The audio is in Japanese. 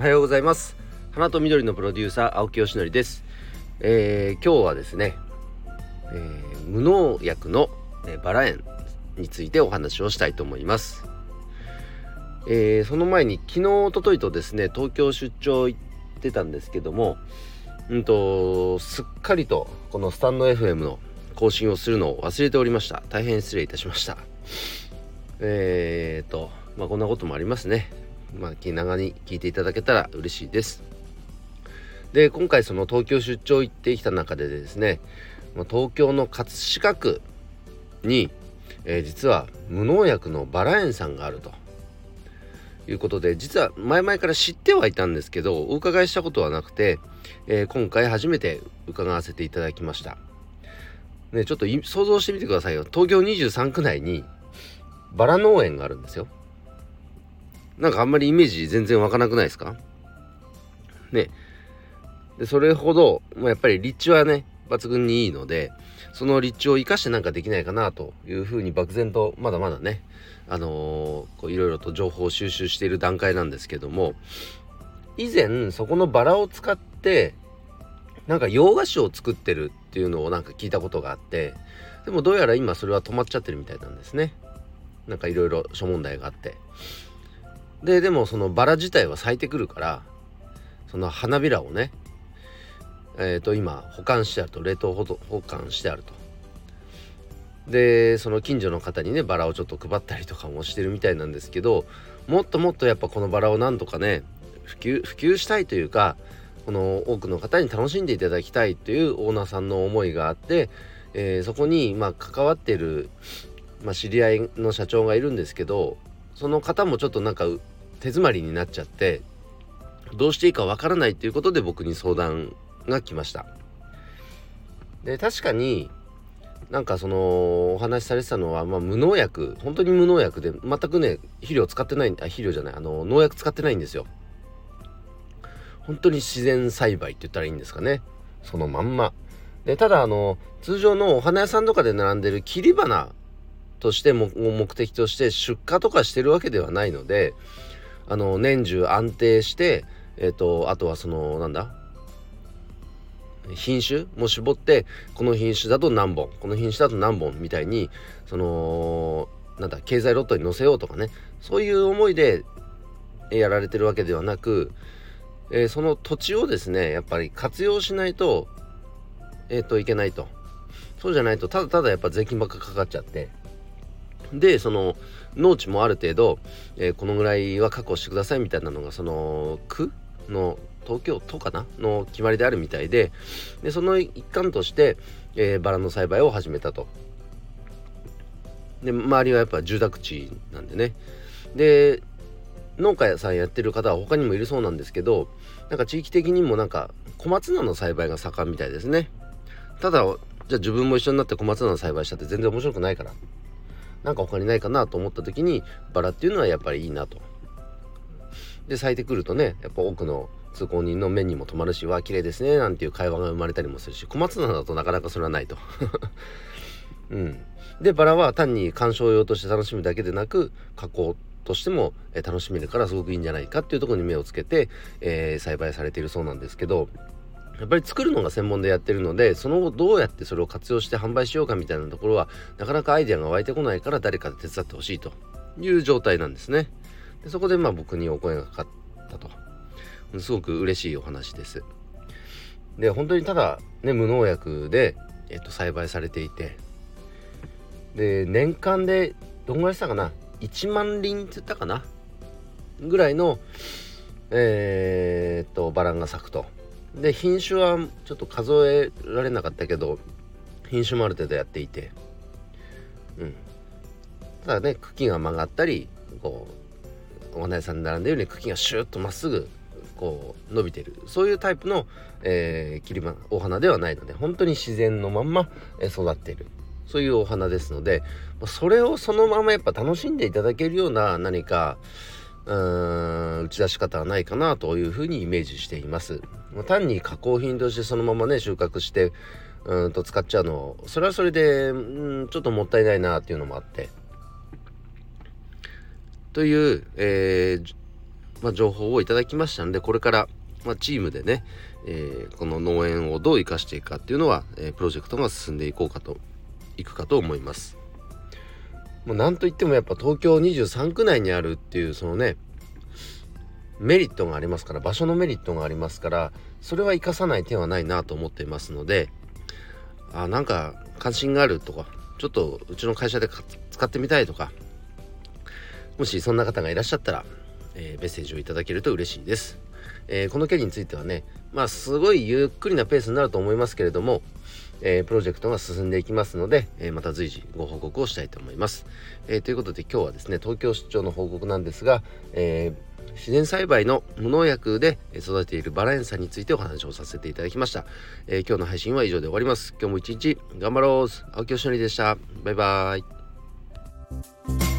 はようございます。花と緑のプロデューサー青木よしのりです、えー、今日はですね、えー、無農薬の、えバラ園についてお話をしたいと思います、えー、その前に昨日おとといとですね東京出張行ってたんですけどもうんとすっかりとこのスタンド FM の更新をするのを忘れておりました。大変失礼いたしました。えーとまあこんなこともありますね。まあ気長に聞いていただけたら嬉しいですで今回その東京出張行ってきた中でですね東京の葛飾区に、えー、実は無農薬のバラ園さんがあるということで実は前々から知ってはいたんですけどお伺いしたことはなくて、えー、今回初めて伺わせていただきました。ね、ちょっと想像してみてくださいよ東京23区内にバラ農園があるんですよ。なんかあんまりイメージ全然湧かなくないですか？ね。でそれほど、まあ、やっぱり立地はね抜群にいいのでその立地を生かしてなんかできないかなというふうに漠然とまだまだねあのー、いろいろと情報を収集している段階なんですけども以前そこのバラを使ってなんか洋菓子を作ってるっていうのをなんか聞いたことがあってでもどうやら今それは止まっちゃってるみたいなんですね。なんかいろいろ諸問題があって。ででもそのバラ自体は咲いてくるからその花びらをねえっ、ー、と今保管してあると冷凍保管してあると。でその近所の方にねバラをちょっと配ったりとかもしてるみたいなんですけどもっともっとやっぱこのバラをなんとかね普及普及したいというかこの多くの方に楽しんでいただきたいというオーナーさんの思いがあって、えー、そこにまあ関わってる、まあ、知り合いの社長がいるんですけどその方もちょっとなんか手詰まりになっちゃってどうしていいかわからないということで僕に相談が来ました。で確かになんかそのお話しされてたのは、まあ、無農薬本当に無農薬で全くね肥料使ってないあ肥料じゃないあの農薬使ってないんですよ。本当に自然栽培って言ったらいいんですかね。そのまんま。でただあの通常のお花屋さんとかで並んでる切り花としても目的として出荷とかしてるわけではないのであの年中安定してえっ、ー、とあとはそのなんだ？品種も絞ってこの品種だと何本この品種だと何本みたいにそのなんだ経済ロットに載せようとかね。そういう思いでやられてるわけではなく、えー、その土地をですねやっぱり活用しないとえっ、ー、といけないと。そうじゃないとただただやっぱ税金ばっかかかっちゃって。でその農地もある程度、えー、このぐらいは確保してくださいみたいなのがその区の東京都かな？の決まりであるみたいででその一環として、えー、バラの栽培を始めたと。で周りはやっぱ住宅地なんでね。で農家さんやってる方は他にもいるそうなんですけどなんか地域的にもなんか小松菜の栽培が盛んみたいですね。ただじゃあ自分も一緒になって小松菜の栽培したって全然面白くないから。なんか他にないかなと思った時にバラっていうのはやっぱりいいなと。で咲いてくるとねやっぱ多くの通行人の目にも留まるしわ綺麗ですねなんていう会話が生まれたりもするし小松菜だとなかなかそれはないと。うん、でバラは単に観賞用として楽しむだけでなく加工としても楽しめるからすごくいいんじゃないかっていうとこに目をつけて、えー、栽培されているそうなんですけどやっぱり作るのが専門でやってるのでその後どうやってそれを活用して販売しようかみたいなところはなかなかアイデアが湧いてこないから誰かで手伝ってほしいという状態なんですね。でそこでまあ僕にお声がかかったと。すごく嬉しいお話です。で本当にただね無農薬で、えっと、栽培されていて。で年間でどんぐらいしたかな？1万輪って言ったかな？ぐらいのえー、っとバランが咲くと。で品種はちょっと数えられなかったけど品種もある程度やっていて。うん。ただね茎が曲がったりこうお花屋さんに並んでるように茎がシュッとまっすぐこう伸びてる。そういうタイプの、えー、切り花お花ではないので本当に自然のまんま育っている。そういうお花ですのでそれをそのままやっぱ楽しんでいただけるような何かうん打ち出し方はないかなというふうにイメージしていますまあ単に加工品としてそのままね収穫してうんと使っちゃうのそれはそれでうんちょっともったいないなっていうのもあってという、えー、まあ、情報をいただきましたのでこれから、まあ、チームでね、えー、この農園をどう生かしていくかっていうのは、えー、プロジェクトが進んでいこうかといくかと思います。もうなんといってもやっぱ東京23区内にあるっていうそのねメリットがありますから場所のメリットがありますからそれは生かさない手はないなと思っていますのであなんか関心があるとかちょっとうちの会社で使ってみたいとかもしそんな方がいらっしゃったら、えー、メッセージをいただけると嬉しいです、えー、この件についてはねまあすごいゆっくりなペースになると思いますけれどもえー、プロジェクトが進んでいきますので、えー、また随時ご報告をしたいと思います。えー、ということで今日はですね東京出張の報告なんですが、え自然栽培の無農薬で育てているバラ園さんについてお話をさせていただきました、え今日の配信は以上で終わります。今日も一日頑張ろう。青木よしのりでした。バイバーイ。